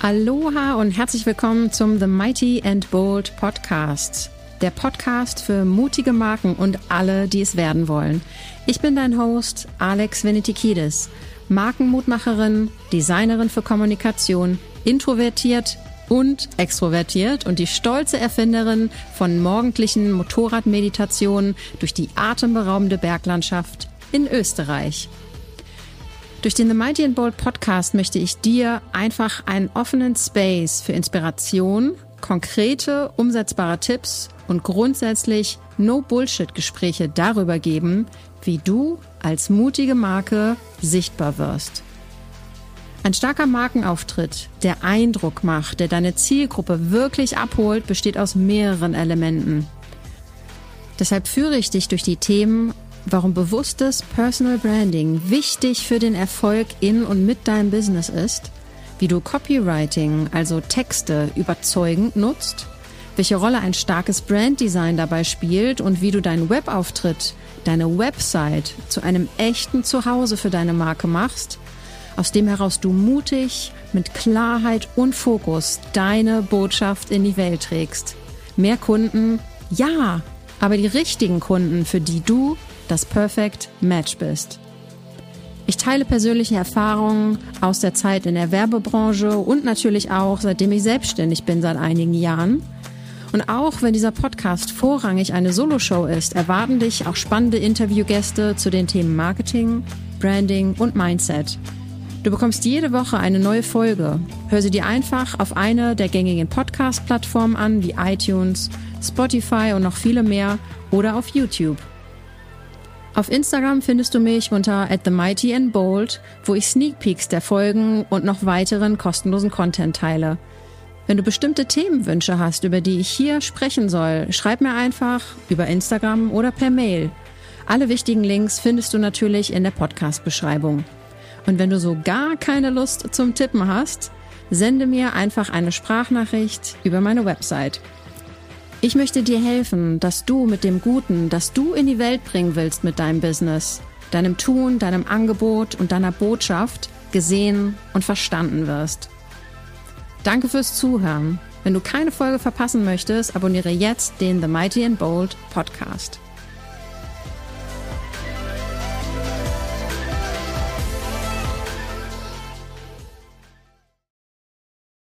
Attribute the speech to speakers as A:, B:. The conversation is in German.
A: Aloha und herzlich willkommen zum The Mighty and Bold Podcast. Der Podcast für mutige Marken und alle, die es werden wollen. Ich bin dein Host, Alex Venetikidis, Markenmutmacherin, Designerin für Kommunikation, introvertiert und extrovertiert und die stolze Erfinderin von morgendlichen Motorradmeditationen durch die atemberaubende Berglandschaft in Österreich. Durch den The Mighty and Bold Podcast möchte ich dir einfach einen offenen Space für Inspiration, konkrete, umsetzbare Tipps und grundsätzlich No-Bullshit-Gespräche darüber geben, wie du als mutige Marke sichtbar wirst. Ein starker Markenauftritt, der Eindruck macht, der deine Zielgruppe wirklich abholt, besteht aus mehreren Elementen. Deshalb führe ich dich durch die Themen warum bewusstes Personal Branding wichtig für den Erfolg in und mit deinem Business ist, wie du Copywriting, also Texte, überzeugend nutzt, welche Rolle ein starkes Branddesign dabei spielt und wie du deinen Webauftritt, deine Website zu einem echten Zuhause für deine Marke machst, aus dem heraus du mutig, mit Klarheit und Fokus deine Botschaft in die Welt trägst. Mehr Kunden, ja, aber die richtigen Kunden, für die du das Perfect Match bist. Ich teile persönliche Erfahrungen aus der Zeit in der Werbebranche und natürlich auch seitdem ich selbstständig bin seit einigen Jahren. Und auch wenn dieser Podcast vorrangig eine Soloshow ist, erwarten dich auch spannende Interviewgäste zu den Themen Marketing, Branding und Mindset. Du bekommst jede Woche eine neue Folge. Hör sie dir einfach auf eine der gängigen Podcast-Plattformen an, wie iTunes, Spotify und noch viele mehr oder auf YouTube. Auf Instagram findest du mich unter at the mighty and bold, wo ich Sneak Peeks der Folgen und noch weiteren kostenlosen Content teile. Wenn du bestimmte Themenwünsche hast, über die ich hier sprechen soll, schreib mir einfach über Instagram oder per Mail. Alle wichtigen Links findest du natürlich in der Podcast-Beschreibung. Und wenn du so gar keine Lust zum Tippen hast, sende mir einfach eine Sprachnachricht über meine Website ich möchte dir helfen, dass du mit dem Guten, das du in die Welt bringen willst mit deinem Business, deinem Tun, deinem Angebot und deiner Botschaft gesehen und verstanden wirst. Danke fürs Zuhören. Wenn du keine Folge verpassen möchtest, abonniere jetzt den The Mighty and Bold Podcast.